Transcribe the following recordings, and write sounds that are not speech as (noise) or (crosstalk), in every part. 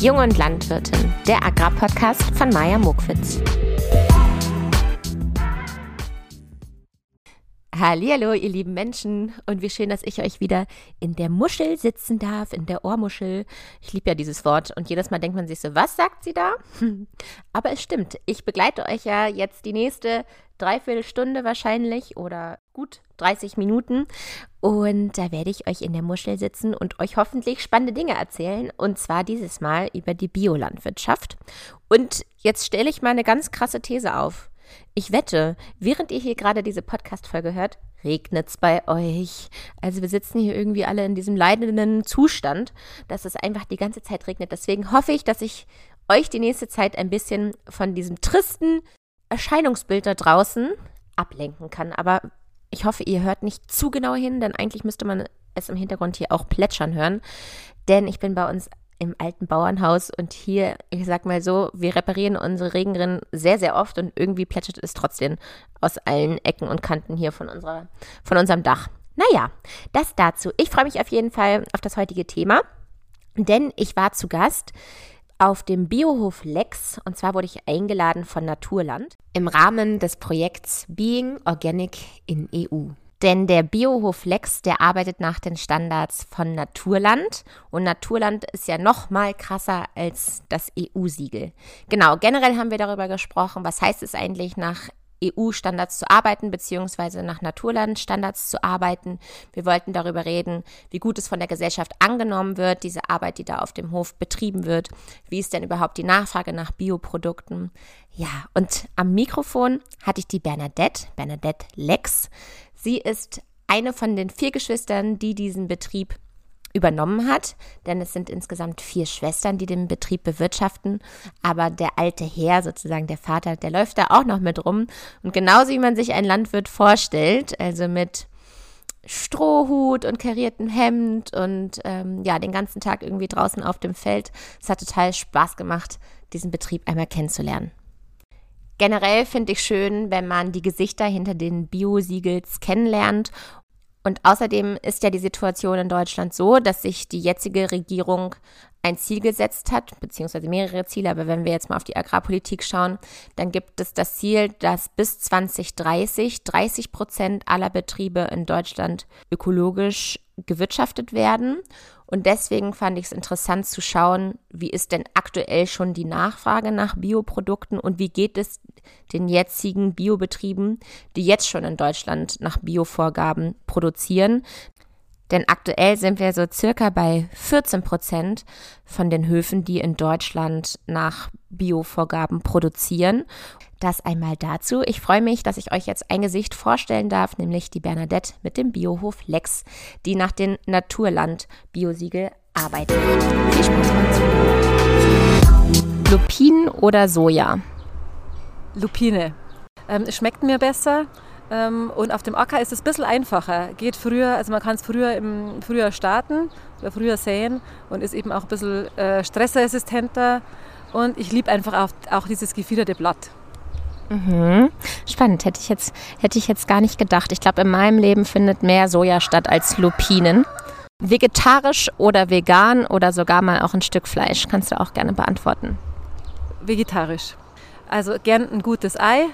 Jung und Landwirtin, der Agrarpodcast von Maja Mokwitz. Hallo, ihr lieben Menschen und wie schön, dass ich euch wieder in der Muschel sitzen darf, in der Ohrmuschel. Ich liebe ja dieses Wort und jedes Mal denkt man sich so, was sagt sie da? (laughs) Aber es stimmt, ich begleite euch ja jetzt die nächste Dreiviertelstunde wahrscheinlich oder gut 30 Minuten und da werde ich euch in der Muschel sitzen und euch hoffentlich spannende Dinge erzählen und zwar dieses Mal über die Biolandwirtschaft. Und jetzt stelle ich mal eine ganz krasse These auf. Ich wette, während ihr hier gerade diese Podcast-Folge hört, regnet es bei euch. Also wir sitzen hier irgendwie alle in diesem leidenden Zustand, dass es einfach die ganze Zeit regnet. Deswegen hoffe ich, dass ich euch die nächste Zeit ein bisschen von diesem tristen Erscheinungsbild da draußen ablenken kann. Aber ich hoffe, ihr hört nicht zu genau hin, denn eigentlich müsste man es im Hintergrund hier auch plätschern hören. Denn ich bin bei uns im alten Bauernhaus und hier, ich sag mal so, wir reparieren unsere Regenrinnen sehr, sehr oft und irgendwie plätschert es trotzdem aus allen Ecken und Kanten hier von, unserer, von unserem Dach. Naja, das dazu. Ich freue mich auf jeden Fall auf das heutige Thema, denn ich war zu Gast auf dem Biohof Lex und zwar wurde ich eingeladen von Naturland im Rahmen des Projekts Being Organic in EU. Denn der Biohof Lex, der arbeitet nach den Standards von Naturland. Und Naturland ist ja noch mal krasser als das EU-Siegel. Genau, generell haben wir darüber gesprochen, was heißt es eigentlich nach EU-Standards zu arbeiten, beziehungsweise nach Naturlandstandards zu arbeiten. Wir wollten darüber reden, wie gut es von der Gesellschaft angenommen wird, diese Arbeit, die da auf dem Hof betrieben wird. Wie ist denn überhaupt die Nachfrage nach Bioprodukten? Ja, und am Mikrofon hatte ich die Bernadette, Bernadette Lex. Sie ist eine von den vier Geschwistern, die diesen Betrieb übernommen hat, denn es sind insgesamt vier Schwestern, die den Betrieb bewirtschaften, aber der alte Herr, sozusagen der Vater, der läuft da auch noch mit rum und genauso wie man sich einen Landwirt vorstellt, also mit Strohhut und kariertem Hemd und ähm, ja, den ganzen Tag irgendwie draußen auf dem Feld. Es hat total Spaß gemacht, diesen Betrieb einmal kennenzulernen. Generell finde ich schön, wenn man die Gesichter hinter den Bio-Siegels kennenlernt. Und außerdem ist ja die Situation in Deutschland so, dass sich die jetzige Regierung ein Ziel gesetzt hat, beziehungsweise mehrere Ziele, aber wenn wir jetzt mal auf die Agrarpolitik schauen, dann gibt es das Ziel, dass bis 2030 30 Prozent aller Betriebe in Deutschland ökologisch gewirtschaftet werden und deswegen fand ich es interessant zu schauen, wie ist denn aktuell schon die Nachfrage nach Bioprodukten und wie geht es den jetzigen Biobetrieben, die jetzt schon in Deutschland nach Biovorgaben produzieren. Denn aktuell sind wir so circa bei 14 Prozent von den Höfen, die in Deutschland nach Biovorgaben produzieren. Das einmal dazu. Ich freue mich, dass ich euch jetzt ein Gesicht vorstellen darf, nämlich die Bernadette mit dem Biohof Lex, die nach dem Naturland-Biosiegel arbeitet. Viel Spaß beim Lupinen oder Soja? Lupine. Ähm, es schmeckt mir besser. Ähm, und auf dem Acker ist es ein bisschen einfacher. Geht früher, also man kann es früher im Frühjahr starten oder früher säen und ist eben auch ein bisschen äh, stressresistenter. Und ich liebe einfach auch, auch dieses gefiederte Blatt. Mhm. Spannend, hätte ich, jetzt, hätte ich jetzt gar nicht gedacht. Ich glaube, in meinem Leben findet mehr Soja statt als Lupinen. Vegetarisch oder vegan oder sogar mal auch ein Stück Fleisch? Kannst du auch gerne beantworten. Vegetarisch. Also gern ein gutes Ei,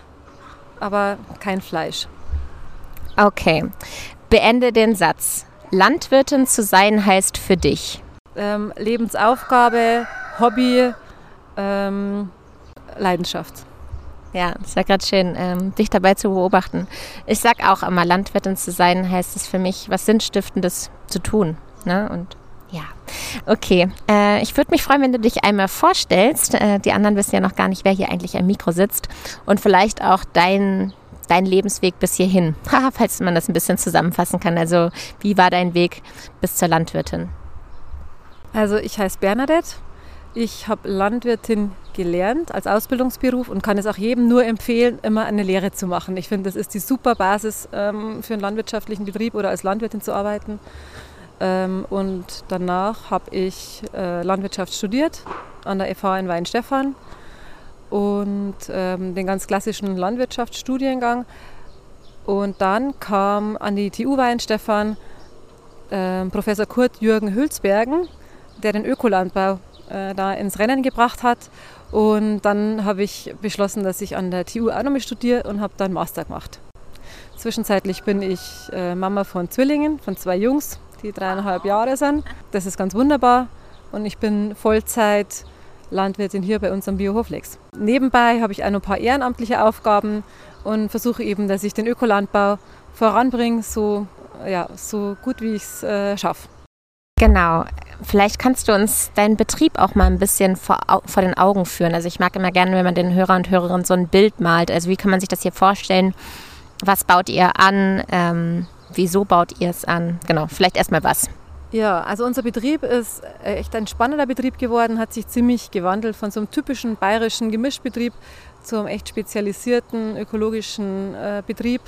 aber kein Fleisch. Okay. Beende den Satz. Landwirtin zu sein heißt für dich. Ähm, Lebensaufgabe, Hobby, ähm, Leidenschaft. Ja, ist ja gerade schön, ähm, dich dabei zu beobachten. Ich sag auch immer, Landwirtin zu sein, heißt es für mich, was Sinnstiftendes zu tun. Ne? Und ja, okay. Äh, ich würde mich freuen, wenn du dich einmal vorstellst. Äh, die anderen wissen ja noch gar nicht, wer hier eigentlich am Mikro sitzt. Und vielleicht auch dein, dein Lebensweg bis hierhin. (laughs) falls man das ein bisschen zusammenfassen kann. Also, wie war dein Weg bis zur Landwirtin? Also, ich heiße Bernadette. Ich habe Landwirtin gelernt als Ausbildungsberuf und kann es auch jedem nur empfehlen, immer eine Lehre zu machen. Ich finde, das ist die super Basis ähm, für einen landwirtschaftlichen Betrieb oder als Landwirtin zu arbeiten. Ähm, und danach habe ich äh, Landwirtschaft studiert an der FH in Weinstefan und ähm, den ganz klassischen Landwirtschaftsstudiengang. Und dann kam an die TU Weinstefan äh, Professor Kurt Jürgen Hülsbergen, der den Ökolandbau äh, da ins Rennen gebracht hat. Und dann habe ich beschlossen, dass ich an der TU auch nochmal studiere und habe dann Master gemacht. Zwischenzeitlich bin ich äh, Mama von Zwillingen, von zwei Jungs, die dreieinhalb Jahre sind. Das ist ganz wunderbar. Und ich bin Vollzeit Landwirtin hier bei uns am Biohoflex. Nebenbei habe ich auch noch ein paar ehrenamtliche Aufgaben und versuche eben, dass ich den Ökolandbau voranbringe, so, ja, so gut wie ich es äh, schaffe. Genau. Vielleicht kannst du uns deinen Betrieb auch mal ein bisschen vor, vor den Augen führen. Also ich mag immer gerne, wenn man den Hörer und Hörerinnen so ein Bild malt. Also wie kann man sich das hier vorstellen? Was baut ihr an? Ähm, wieso baut ihr es an? Genau, vielleicht erstmal was. Ja, also unser Betrieb ist echt ein spannender Betrieb geworden, hat sich ziemlich gewandelt von so einem typischen bayerischen Gemischbetrieb zu einem echt spezialisierten ökologischen äh, Betrieb.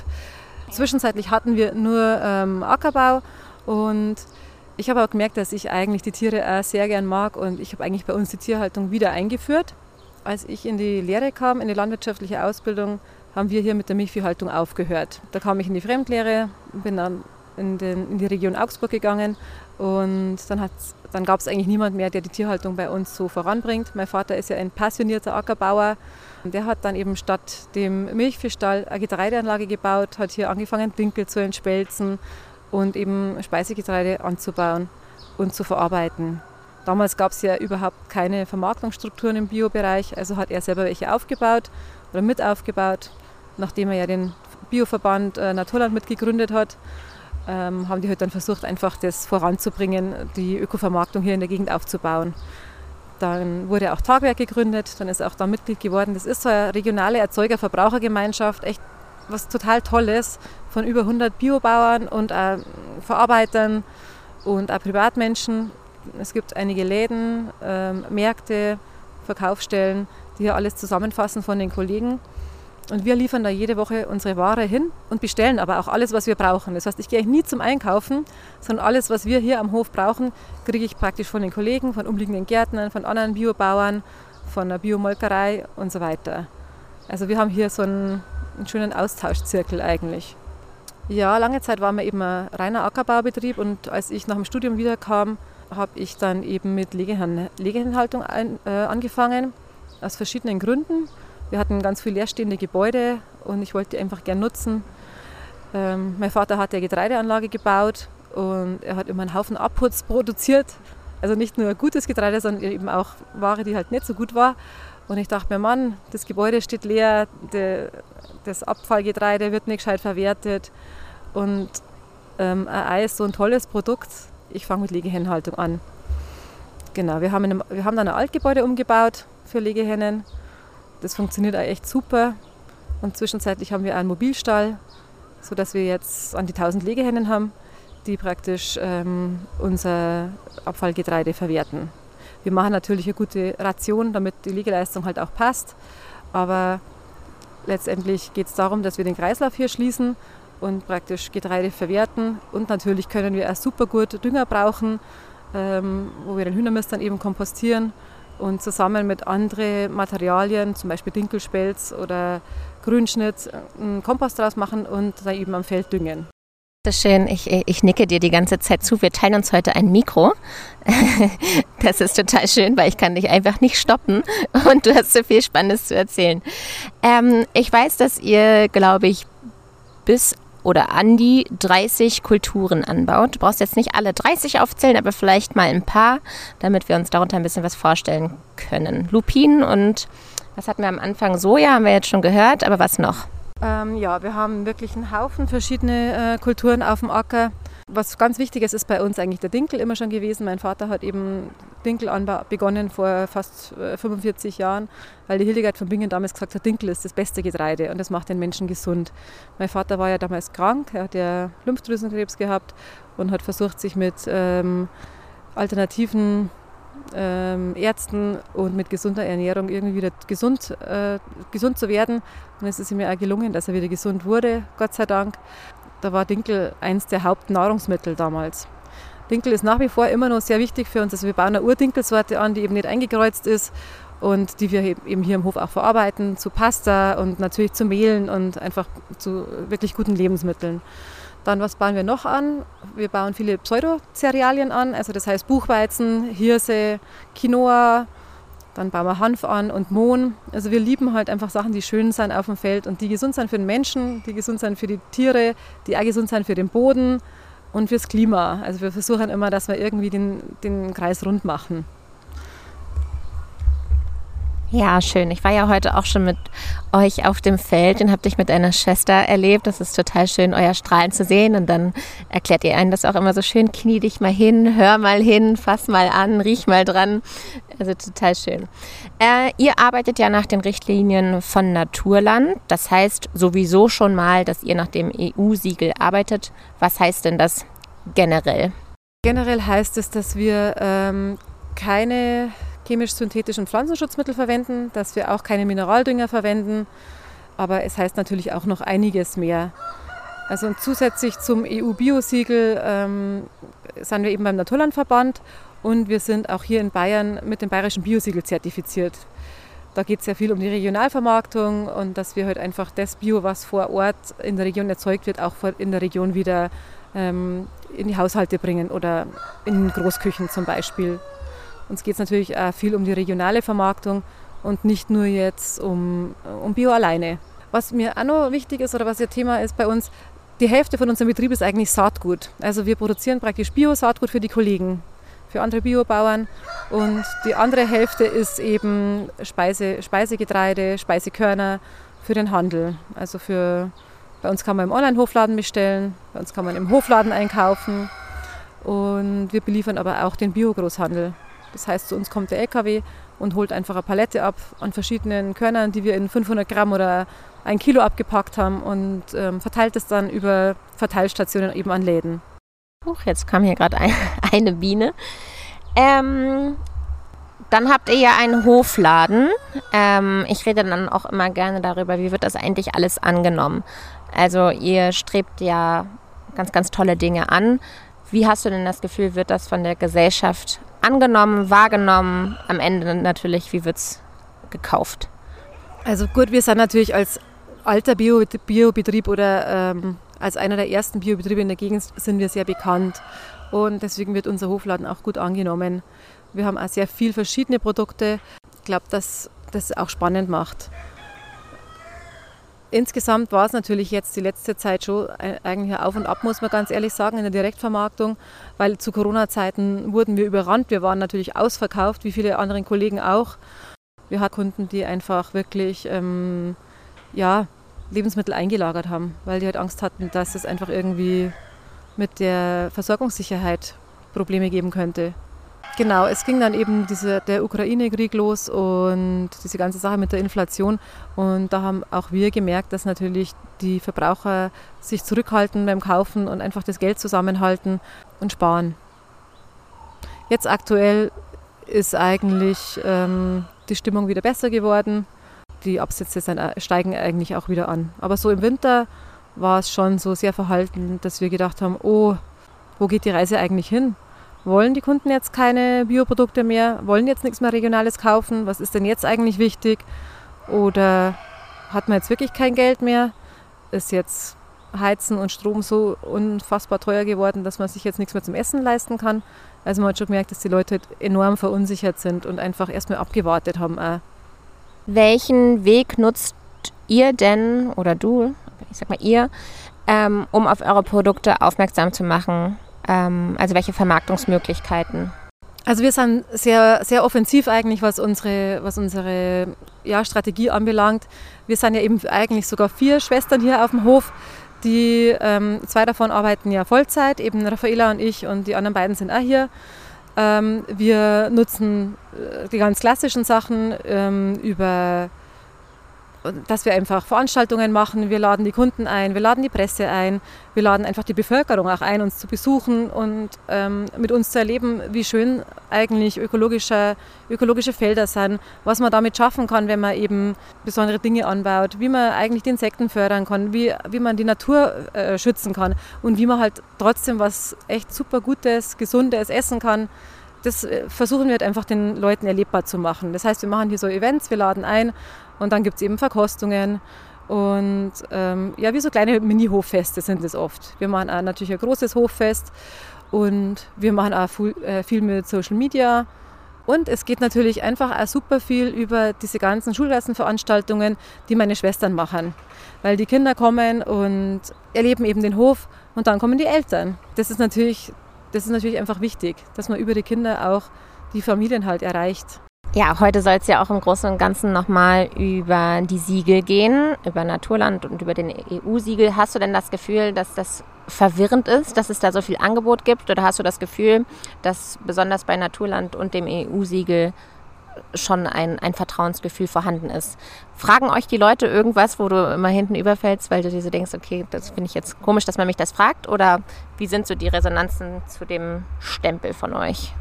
Zwischenzeitlich hatten wir nur ähm, Ackerbau und ich habe auch gemerkt, dass ich eigentlich die Tiere auch sehr gern mag und ich habe eigentlich bei uns die Tierhaltung wieder eingeführt. Als ich in die Lehre kam, in die landwirtschaftliche Ausbildung, haben wir hier mit der Milchviehhaltung aufgehört. Da kam ich in die Fremdlehre, bin dann in, den, in die Region Augsburg gegangen und dann, dann gab es eigentlich niemand mehr, der die Tierhaltung bei uns so voranbringt. Mein Vater ist ja ein passionierter Ackerbauer. Der hat dann eben statt dem Milchviehstall eine Getreideanlage gebaut, hat hier angefangen, Dinkel zu entspelzen und eben Speisegetreide anzubauen und zu verarbeiten. Damals gab es ja überhaupt keine Vermarktungsstrukturen im Biobereich, also hat er selber welche aufgebaut oder mit aufgebaut. Nachdem er ja den Bioverband äh, Naturland mitgegründet hat, ähm, haben die halt dann versucht, einfach das voranzubringen, die Ökovermarktung hier in der Gegend aufzubauen. Dann wurde auch Tagwerk gegründet, dann ist er auch da Mitglied geworden. Das ist so eine regionale Erzeuger-Verbrauchergemeinschaft, echt was total Tolles von über 100 Biobauern und auch Verarbeitern und auch Privatmenschen. Es gibt einige Läden, ähm, Märkte, Verkaufsstellen, die hier alles zusammenfassen von den Kollegen. Und wir liefern da jede Woche unsere Ware hin und bestellen aber auch alles, was wir brauchen. Das heißt, ich gehe nie zum Einkaufen, sondern alles, was wir hier am Hof brauchen, kriege ich praktisch von den Kollegen, von umliegenden Gärtnern, von anderen Biobauern, von der Biomolkerei und so weiter. Also wir haben hier so einen einen schönen Austauschzirkel eigentlich. Ja, lange Zeit waren wir eben ein reiner Ackerbaubetrieb und als ich nach dem Studium wiederkam, habe ich dann eben mit Legehennenhaltung ein, äh, angefangen, aus verschiedenen Gründen. Wir hatten ganz viele leerstehende Gebäude und ich wollte die einfach gern nutzen. Ähm, mein Vater hat eine Getreideanlage gebaut und er hat immer einen Haufen Abputz produziert. Also nicht nur gutes Getreide, sondern eben auch Ware, die halt nicht so gut war. Und ich dachte mir, Mann, das Gebäude steht leer, der, das Abfallgetreide wird nicht gescheit verwertet. Und ähm, ein Ei ist so ein tolles Produkt. Ich fange mit Legehennenhaltung an. Genau, wir haben, einem, wir haben dann ein Altgebäude umgebaut für Legehennen. Das funktioniert auch echt super. Und zwischenzeitlich haben wir einen Mobilstall, sodass wir jetzt an die 1000 Legehennen haben, die praktisch ähm, unser Abfallgetreide verwerten. Wir machen natürlich eine gute Ration, damit die Liegeleistung halt auch passt. Aber letztendlich geht es darum, dass wir den Kreislauf hier schließen und praktisch Getreide verwerten. Und natürlich können wir auch super gut Dünger brauchen, ähm, wo wir den Hühnermist dann eben kompostieren und zusammen mit anderen Materialien, zum Beispiel Dinkelspelz oder Grünschnitt, einen Kompost draus machen und dann eben am Feld düngen. Schön, ich, ich nicke dir die ganze Zeit zu. Wir teilen uns heute ein Mikro. (laughs) Das ist total schön, weil ich kann dich einfach nicht stoppen (laughs) und du hast so viel Spannendes zu erzählen. Ähm, ich weiß, dass ihr, glaube ich, bis oder an die 30 Kulturen anbaut. Du brauchst jetzt nicht alle 30 aufzählen, aber vielleicht mal ein paar, damit wir uns darunter ein bisschen was vorstellen können. Lupinen und was hatten wir am Anfang? Soja haben wir jetzt schon gehört, aber was noch? Ähm, ja, wir haben wirklich einen Haufen verschiedene äh, Kulturen auf dem Acker. Was ganz wichtig ist, ist bei uns eigentlich der Dinkel immer schon gewesen. Mein Vater hat eben Dinkelanbau begonnen vor fast 45 äh, Jahren, weil die Hildegard von Bingen damals gesagt hat, Dinkel ist das beste Getreide und das macht den Menschen gesund. Mein Vater war ja damals krank, er hat ja Lymphdrüsenkrebs gehabt und hat versucht, sich mit ähm, alternativen ähm, Ärzten und mit gesunder Ernährung irgendwie wieder gesund, äh, gesund zu werden. Und es ist ihm ja auch gelungen, dass er wieder gesund wurde, Gott sei Dank. Da war Dinkel eins der Hauptnahrungsmittel damals. Dinkel ist nach wie vor immer noch sehr wichtig für uns. Also wir bauen eine Urdinkelsorte an, die eben nicht eingekreuzt ist und die wir eben hier im Hof auch verarbeiten zu Pasta und natürlich zu Mehlen und einfach zu wirklich guten Lebensmitteln. Dann, was bauen wir noch an? Wir bauen viele Pseudocerealien an, also das heißt Buchweizen, Hirse, Quinoa, dann bauen wir Hanf an und Mohn. Also wir lieben halt einfach Sachen, die schön sind auf dem Feld und die gesund sind für den Menschen, die gesund sind für die Tiere, die auch gesund sind für den Boden und fürs Klima. Also wir versuchen immer, dass wir irgendwie den, den Kreis rund machen. Ja, schön. Ich war ja heute auch schon mit euch auf dem Feld und habe dich mit deiner Schwester erlebt. Das ist total schön, euer Strahlen zu sehen. Und dann erklärt ihr einen das auch immer so schön. Knie dich mal hin, hör mal hin, fass mal an, riech mal dran. Also total schön. Äh, ihr arbeitet ja nach den Richtlinien von Naturland. Das heißt sowieso schon mal, dass ihr nach dem EU-Siegel arbeitet. Was heißt denn das generell? Generell heißt es, dass wir ähm, keine chemisch-synthetischen Pflanzenschutzmittel verwenden, dass wir auch keine Mineraldünger verwenden, aber es heißt natürlich auch noch einiges mehr. Also zusätzlich zum EU-Biosiegel ähm, sind wir eben beim Naturlandverband und wir sind auch hier in Bayern mit dem bayerischen Biosiegel zertifiziert. Da geht es sehr viel um die Regionalvermarktung und dass wir halt einfach das Bio, was vor Ort in der Region erzeugt wird, auch in der Region wieder ähm, in die Haushalte bringen oder in Großküchen zum Beispiel. Uns geht es natürlich auch viel um die regionale Vermarktung und nicht nur jetzt um, um Bio alleine. Was mir auch noch wichtig ist oder was ja Thema ist bei uns, die Hälfte von unserem Betrieb ist eigentlich Saatgut. Also wir produzieren praktisch Bio-Saatgut für die Kollegen, für andere Biobauern. Und die andere Hälfte ist eben Speise, Speisegetreide, Speisekörner für den Handel. Also für, bei uns kann man im Online-Hofladen bestellen, bei uns kann man im Hofladen einkaufen. Und wir beliefern aber auch den Bio-Großhandel. Das heißt, zu uns kommt der LKW und holt einfach eine Palette ab an verschiedenen Körnern, die wir in 500 Gramm oder ein Kilo abgepackt haben und ähm, verteilt es dann über Verteilstationen eben an Läden. Huch, jetzt kam hier gerade ein, (laughs) eine Biene. Ähm, dann habt ihr ja einen Hofladen. Ähm, ich rede dann auch immer gerne darüber, wie wird das eigentlich alles angenommen. Also ihr strebt ja ganz, ganz tolle Dinge an. Wie hast du denn das Gefühl, wird das von der Gesellschaft angenommen, wahrgenommen? Am Ende natürlich, wie wird es gekauft? Also gut, wir sind natürlich als alter Biobetrieb Bio oder ähm, als einer der ersten Biobetriebe in der Gegend sind wir sehr bekannt und deswegen wird unser Hofladen auch gut angenommen. Wir haben auch sehr viele verschiedene Produkte. Ich glaube, dass das auch spannend macht. Insgesamt war es natürlich jetzt die letzte Zeit schon eigentlich auf und ab, muss man ganz ehrlich sagen, in der Direktvermarktung, weil zu Corona-Zeiten wurden wir überrannt. Wir waren natürlich ausverkauft, wie viele andere Kollegen auch. Wir hatten Kunden, die einfach wirklich ähm, ja, Lebensmittel eingelagert haben, weil die halt Angst hatten, dass es einfach irgendwie mit der Versorgungssicherheit Probleme geben könnte. Genau, es ging dann eben diese, der Ukraine-Krieg los und diese ganze Sache mit der Inflation. Und da haben auch wir gemerkt, dass natürlich die Verbraucher sich zurückhalten beim Kaufen und einfach das Geld zusammenhalten und sparen. Jetzt aktuell ist eigentlich ähm, die Stimmung wieder besser geworden. Die Absätze äh, steigen eigentlich auch wieder an. Aber so im Winter war es schon so sehr verhalten, dass wir gedacht haben, oh, wo geht die Reise eigentlich hin? Wollen die Kunden jetzt keine Bioprodukte mehr? Wollen jetzt nichts mehr Regionales kaufen? Was ist denn jetzt eigentlich wichtig? Oder hat man jetzt wirklich kein Geld mehr? Ist jetzt Heizen und Strom so unfassbar teuer geworden, dass man sich jetzt nichts mehr zum Essen leisten kann? Also man hat schon gemerkt, dass die Leute enorm verunsichert sind und einfach erstmal abgewartet haben. Auch. Welchen Weg nutzt ihr denn oder du, ich sag mal ihr, ähm, um auf eure Produkte aufmerksam zu machen? Ähm, also welche Vermarktungsmöglichkeiten? Also wir sind sehr, sehr offensiv eigentlich, was unsere, was unsere ja, Strategie anbelangt. Wir sind ja eben eigentlich sogar vier Schwestern hier auf dem Hof. Die ähm, zwei davon arbeiten ja Vollzeit, eben Raffaela und ich und die anderen beiden sind auch hier. Ähm, wir nutzen äh, die ganz klassischen Sachen ähm, über dass wir einfach Veranstaltungen machen, wir laden die Kunden ein, wir laden die Presse ein, wir laden einfach die Bevölkerung auch ein, uns zu besuchen und ähm, mit uns zu erleben, wie schön eigentlich ökologische, ökologische Felder sind, was man damit schaffen kann, wenn man eben besondere Dinge anbaut, wie man eigentlich die Insekten fördern kann, wie, wie man die Natur äh, schützen kann. Und wie man halt trotzdem was echt super Gutes, Gesundes essen kann. Das äh, versuchen wir halt einfach den Leuten erlebbar zu machen. Das heißt, wir machen hier so Events, wir laden ein und dann gibt es eben Verkostungen Und ähm, ja, wie so kleine Mini-Hoffeste sind es oft. Wir machen auch natürlich ein großes Hoffest und wir machen auch viel, äh, mit Social Media. Und es geht natürlich einfach auch super viel über diese ganzen Schulklassenveranstaltungen, die meine Schwestern machen. Weil die Kinder kommen und erleben eben den Hof und dann kommen die Eltern. Das ist natürlich, das ist natürlich einfach wichtig, dass man über die Kinder auch die Familien halt erreicht. Ja, heute soll es ja auch im Großen und Ganzen nochmal über die Siegel gehen, über Naturland und über den EU-Siegel. Hast du denn das Gefühl, dass das verwirrend ist, dass es da so viel Angebot gibt? Oder hast du das Gefühl, dass besonders bei Naturland und dem EU-Siegel schon ein, ein Vertrauensgefühl vorhanden ist? Fragen euch die Leute irgendwas, wo du immer hinten überfällst, weil du dir so denkst, okay, das finde ich jetzt komisch, dass man mich das fragt? Oder wie sind so die Resonanzen zu dem Stempel von euch?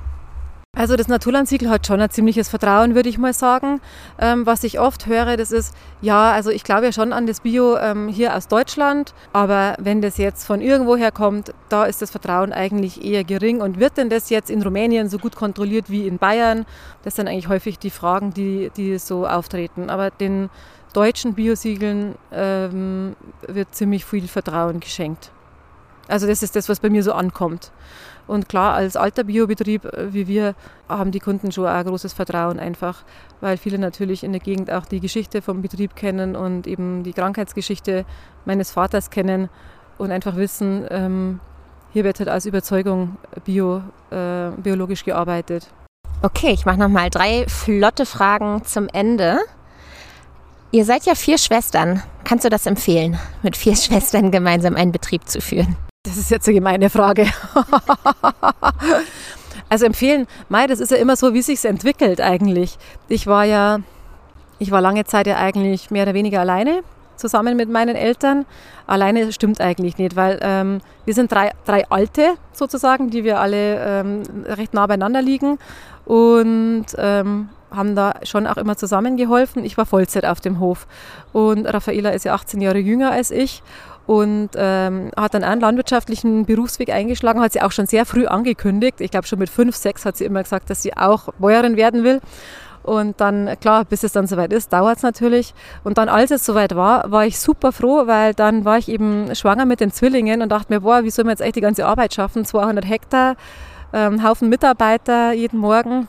Also das Naturlandsiegel hat schon ein ziemliches Vertrauen, würde ich mal sagen. Ähm, was ich oft höre, das ist, ja, also ich glaube ja schon an das Bio ähm, hier aus Deutschland, aber wenn das jetzt von irgendwoher kommt, da ist das Vertrauen eigentlich eher gering. Und wird denn das jetzt in Rumänien so gut kontrolliert wie in Bayern? Das sind eigentlich häufig die Fragen, die, die so auftreten. Aber den deutschen Biosiegeln ähm, wird ziemlich viel Vertrauen geschenkt. Also das ist das, was bei mir so ankommt. Und klar, als alter Biobetrieb äh, wie wir haben die Kunden schon auch ein großes Vertrauen einfach, weil viele natürlich in der Gegend auch die Geschichte vom Betrieb kennen und eben die Krankheitsgeschichte meines Vaters kennen und einfach wissen, ähm, hier wird halt als Überzeugung bio, äh, biologisch gearbeitet. Okay, ich mache nochmal drei flotte Fragen zum Ende. Ihr seid ja vier Schwestern. Kannst du das empfehlen, mit vier (laughs) Schwestern gemeinsam einen Betrieb zu führen? Das ist jetzt eine gemeine Frage. (laughs) also empfehlen, Mai, das ist ja immer so, wie sich entwickelt eigentlich. Ich war ja, ich war lange Zeit ja eigentlich mehr oder weniger alleine zusammen mit meinen Eltern. Alleine stimmt eigentlich nicht, weil ähm, wir sind drei, drei Alte sozusagen, die wir alle ähm, recht nah beieinander liegen und ähm, haben da schon auch immer zusammengeholfen. Ich war Vollzeit auf dem Hof und Raffaela ist ja 18 Jahre jünger als ich und ähm, hat dann einen landwirtschaftlichen Berufsweg eingeschlagen, hat sie auch schon sehr früh angekündigt. Ich glaube schon mit fünf, sechs hat sie immer gesagt, dass sie auch Bäuerin werden will. Und dann, klar, bis es dann soweit ist, dauert es natürlich. Und dann, als es soweit war, war ich super froh, weil dann war ich eben schwanger mit den Zwillingen und dachte mir, boah, wie soll man jetzt echt die ganze Arbeit schaffen? 200 Hektar, ähm, Haufen Mitarbeiter jeden Morgen.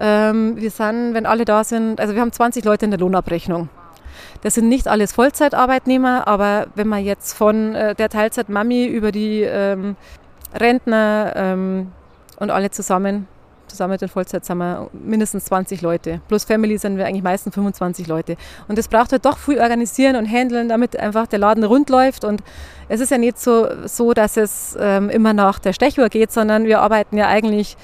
Ähm, wir sind, wenn alle da sind, also wir haben 20 Leute in der Lohnabrechnung. Das sind nicht alles Vollzeitarbeitnehmer, aber wenn man jetzt von äh, der Teilzeitmami über die ähm, Rentner ähm, und alle zusammen, zusammen mit den Vollzeit sind wir mindestens 20 Leute. Plus Family sind wir eigentlich meistens 25 Leute. Und das braucht halt doch viel organisieren und handeln, damit einfach der Laden rund läuft. Und es ist ja nicht so, so dass es ähm, immer nach der Stechuhr geht, sondern wir arbeiten ja eigentlich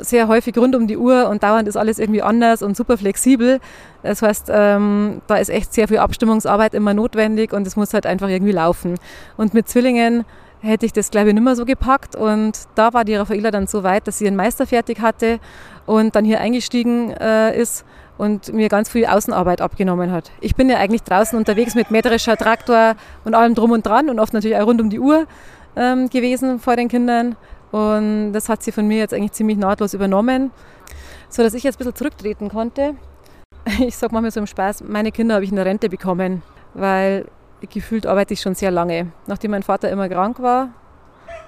sehr häufig rund um die Uhr und dauernd ist alles irgendwie anders und super flexibel. Das heißt, ähm, da ist echt sehr viel Abstimmungsarbeit immer notwendig und es muss halt einfach irgendwie laufen. Und mit Zwillingen hätte ich das, glaube ich, nicht mehr so gepackt. Und da war die Raffaella dann so weit, dass sie ihren Meister fertig hatte und dann hier eingestiegen äh, ist und mir ganz viel Außenarbeit abgenommen hat. Ich bin ja eigentlich draußen unterwegs mit metrischer Traktor und allem drum und dran und oft natürlich auch rund um die Uhr ähm, gewesen vor den Kindern. Und das hat sie von mir jetzt eigentlich ziemlich nahtlos übernommen, sodass ich jetzt ein bisschen zurücktreten konnte. Ich sage manchmal so im Spaß, meine Kinder habe ich in der Rente bekommen, weil gefühlt arbeite ich schon sehr lange. Nachdem mein Vater immer krank war,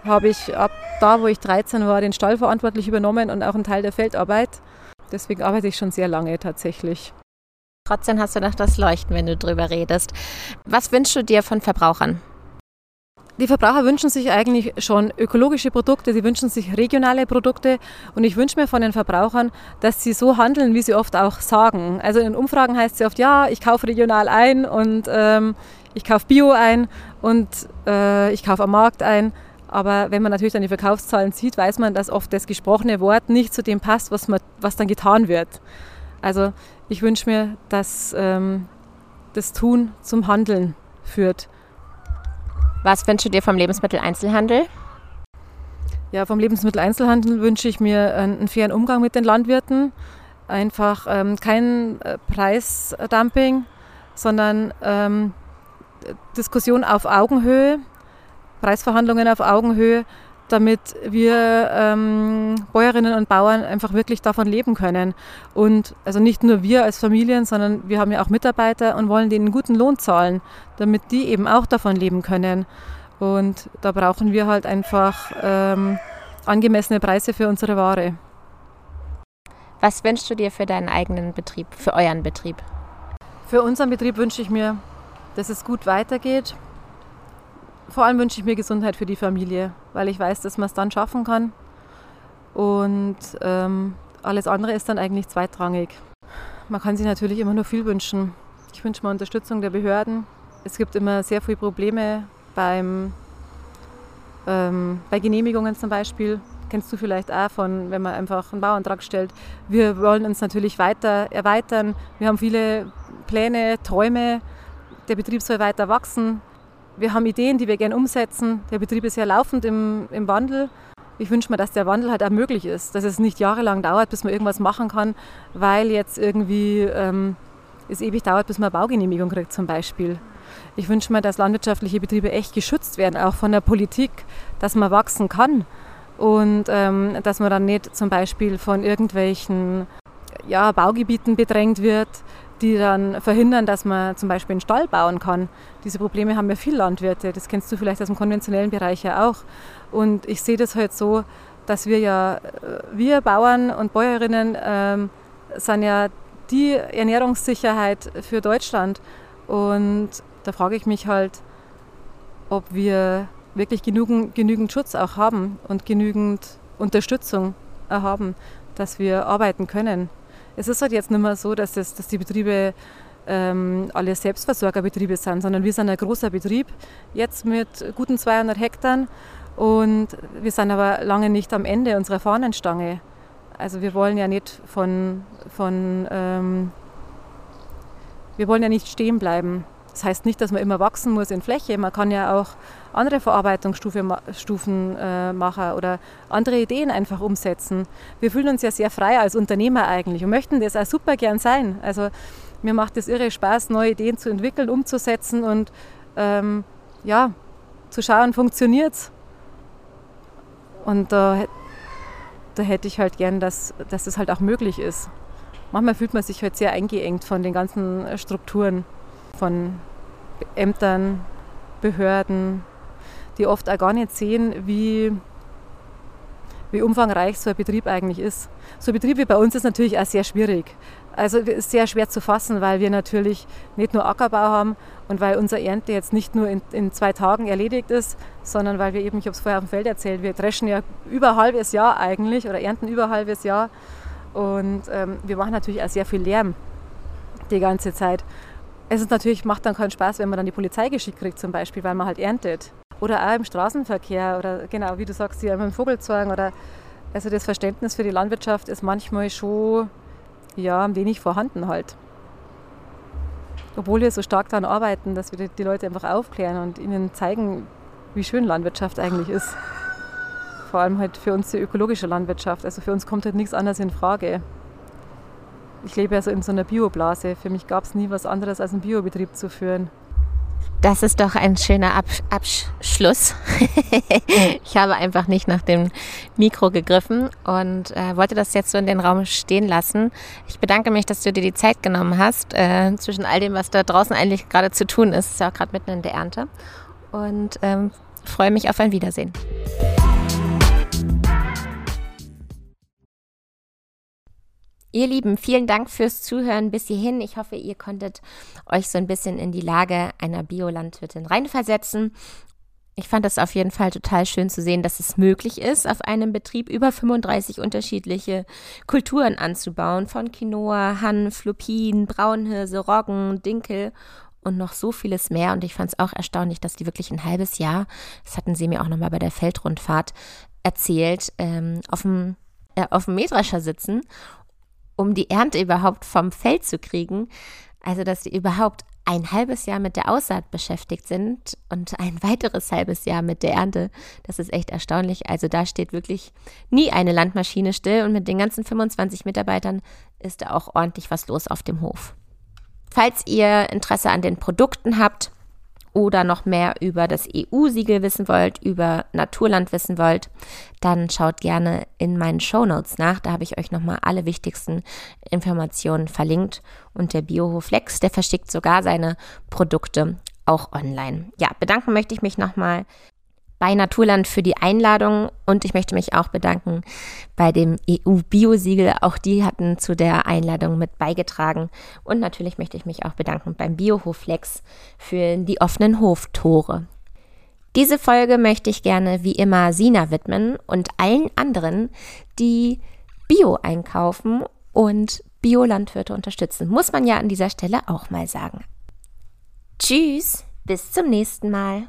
habe ich ab da, wo ich 13 war, den Stall verantwortlich übernommen und auch einen Teil der Feldarbeit. Deswegen arbeite ich schon sehr lange tatsächlich. Trotzdem hast du noch das Leuchten, wenn du drüber redest. Was wünschst du dir von Verbrauchern? Die Verbraucher wünschen sich eigentlich schon ökologische Produkte, sie wünschen sich regionale Produkte und ich wünsche mir von den Verbrauchern, dass sie so handeln, wie sie oft auch sagen. Also in Umfragen heißt es oft, ja, ich kaufe regional ein und ähm, ich kaufe Bio ein und äh, ich kaufe am Markt ein. Aber wenn man natürlich dann die Verkaufszahlen sieht, weiß man, dass oft das gesprochene Wort nicht zu dem passt, was, man, was dann getan wird. Also ich wünsche mir, dass ähm, das Tun zum Handeln führt. Was wünschst du dir vom Lebensmitteleinzelhandel? Ja, vom Lebensmitteleinzelhandel wünsche ich mir einen fairen Umgang mit den Landwirten. Einfach ähm, kein äh, Preisdumping, sondern ähm, Diskussion auf Augenhöhe, Preisverhandlungen auf Augenhöhe, damit wir ähm, Bäuerinnen und Bauern einfach wirklich davon leben können. Und also nicht nur wir als Familien, sondern wir haben ja auch Mitarbeiter und wollen denen einen guten Lohn zahlen, damit die eben auch davon leben können. Und da brauchen wir halt einfach ähm, angemessene Preise für unsere Ware. Was wünschst du dir für deinen eigenen Betrieb, für euren Betrieb? Für unseren Betrieb wünsche ich mir, dass es gut weitergeht, vor allem wünsche ich mir Gesundheit für die Familie, weil ich weiß, dass man es dann schaffen kann. Und ähm, alles andere ist dann eigentlich zweitrangig. Man kann sich natürlich immer nur viel wünschen. Ich wünsche mir Unterstützung der Behörden. Es gibt immer sehr viele Probleme beim, ähm, bei Genehmigungen zum Beispiel. Kennst du vielleicht auch von, wenn man einfach einen Bauantrag stellt. Wir wollen uns natürlich weiter erweitern. Wir haben viele Pläne, Träume. Der Betrieb soll weiter wachsen. Wir haben Ideen, die wir gerne umsetzen. Der Betrieb ist ja laufend im, im Wandel. Ich wünsche mir, dass der Wandel halt auch möglich ist, dass es nicht jahrelang dauert, bis man irgendwas machen kann, weil jetzt irgendwie ähm, es ewig dauert, bis man eine Baugenehmigung kriegt zum Beispiel. Ich wünsche mir, dass landwirtschaftliche Betriebe echt geschützt werden, auch von der Politik, dass man wachsen kann und ähm, dass man dann nicht zum Beispiel von irgendwelchen ja, Baugebieten bedrängt wird, die dann verhindern, dass man zum Beispiel einen Stall bauen kann. Diese Probleme haben ja viele Landwirte, das kennst du vielleicht aus dem konventionellen Bereich ja auch. Und ich sehe das halt so, dass wir ja, äh, wir Bauern und Bäuerinnen ähm, sind ja die Ernährungssicherheit für Deutschland. Und da frage ich mich halt, ob wir wirklich genügend, genügend Schutz auch haben und genügend Unterstützung haben, dass wir arbeiten können. Es ist halt jetzt nicht mehr so, dass, es, dass die Betriebe ähm, alle Selbstversorgerbetriebe sind, sondern wir sind ein großer Betrieb, jetzt mit guten 200 Hektar und wir sind aber lange nicht am Ende unserer Fahnenstange. Also wir wollen ja nicht von, von ähm, wir wollen ja nicht stehen bleiben. Das heißt nicht, dass man immer wachsen muss in Fläche. Man kann ja auch andere Verarbeitungsstufen äh, machen oder andere Ideen einfach umsetzen. Wir fühlen uns ja sehr frei als Unternehmer eigentlich und möchten das auch super gern sein. Also mir macht es irre Spaß, neue Ideen zu entwickeln, umzusetzen und ähm, ja, zu schauen, funktioniert es. Und da, da hätte ich halt gern, dass, dass das halt auch möglich ist. Manchmal fühlt man sich halt sehr eingeengt von den ganzen Strukturen, von Ämtern, Behörden, die oft auch gar nicht sehen, wie, wie umfangreich so ein Betrieb eigentlich ist. So ein Betrieb wie bei uns ist natürlich auch sehr schwierig. Also ist sehr schwer zu fassen, weil wir natürlich nicht nur Ackerbau haben und weil unsere Ernte jetzt nicht nur in, in zwei Tagen erledigt ist, sondern weil wir eben, ich habe es vorher auf dem Feld erzählt, wir dreschen ja über halbes Jahr eigentlich oder ernten über halbes Jahr. Und ähm, wir machen natürlich auch sehr viel Lärm die ganze Zeit. Es ist natürlich, macht dann keinen Spaß, wenn man dann die Polizei geschickt kriegt zum Beispiel, weil man halt erntet. Oder auch im Straßenverkehr oder genau, wie du sagst, ja, mit dem Vogelzwang oder also das Verständnis für die Landwirtschaft ist manchmal schon ja, ein wenig vorhanden halt. Obwohl wir so stark daran arbeiten, dass wir die Leute einfach aufklären und ihnen zeigen, wie schön Landwirtschaft eigentlich ist. Vor allem halt für uns die ökologische Landwirtschaft. Also für uns kommt halt nichts anderes in Frage ich lebe ja so in so einer Bioblase. Für mich gab es nie was anderes, als einen Biobetrieb zu führen. Das ist doch ein schöner Ab Abschluss. (laughs) ich habe einfach nicht nach dem Mikro gegriffen und äh, wollte das jetzt so in den Raum stehen lassen. Ich bedanke mich, dass du dir die Zeit genommen hast, äh, zwischen all dem, was da draußen eigentlich gerade zu tun ist. Ist ja auch gerade mitten in der Ernte. Und ähm, freue mich auf ein Wiedersehen. Ihr Lieben, vielen Dank fürs Zuhören bis hierhin. Ich hoffe, ihr konntet euch so ein bisschen in die Lage einer Biolandwirtin reinversetzen. Ich fand es auf jeden Fall total schön zu sehen, dass es möglich ist, auf einem Betrieb über 35 unterschiedliche Kulturen anzubauen. Von Quinoa, Hanf, Lupin, Braunhirse, Roggen, Dinkel und noch so vieles mehr. Und ich fand es auch erstaunlich, dass die wirklich ein halbes Jahr, das hatten sie mir auch nochmal bei der Feldrundfahrt erzählt, ähm, auf dem äh, auf dem Mähdrescher sitzen um die Ernte überhaupt vom Feld zu kriegen. Also, dass sie überhaupt ein halbes Jahr mit der Aussaat beschäftigt sind und ein (laughs) weiteres halbes Jahr mit der Ernte. Das ist echt erstaunlich. Also da steht wirklich nie eine Landmaschine still und mit den ganzen 25 Mitarbeitern ist da auch ordentlich was los auf dem Hof. Falls ihr Interesse an den Produkten habt oder noch mehr über das EU-Siegel wissen wollt, über Naturland wissen wollt, dann schaut gerne in meinen Show Notes nach. Da habe ich euch nochmal alle wichtigsten Informationen verlinkt. Und der Biohoflex, der verschickt sogar seine Produkte auch online. Ja, bedanken möchte ich mich nochmal bei Naturland für die Einladung und ich möchte mich auch bedanken bei dem EU-Bio-Siegel. Auch die hatten zu der Einladung mit beigetragen. Und natürlich möchte ich mich auch bedanken beim Biohoflex für die offenen Hoftore. Diese Folge möchte ich gerne wie immer Sina widmen und allen anderen, die Bio einkaufen und Biolandwirte unterstützen. Muss man ja an dieser Stelle auch mal sagen. Tschüss, bis zum nächsten Mal.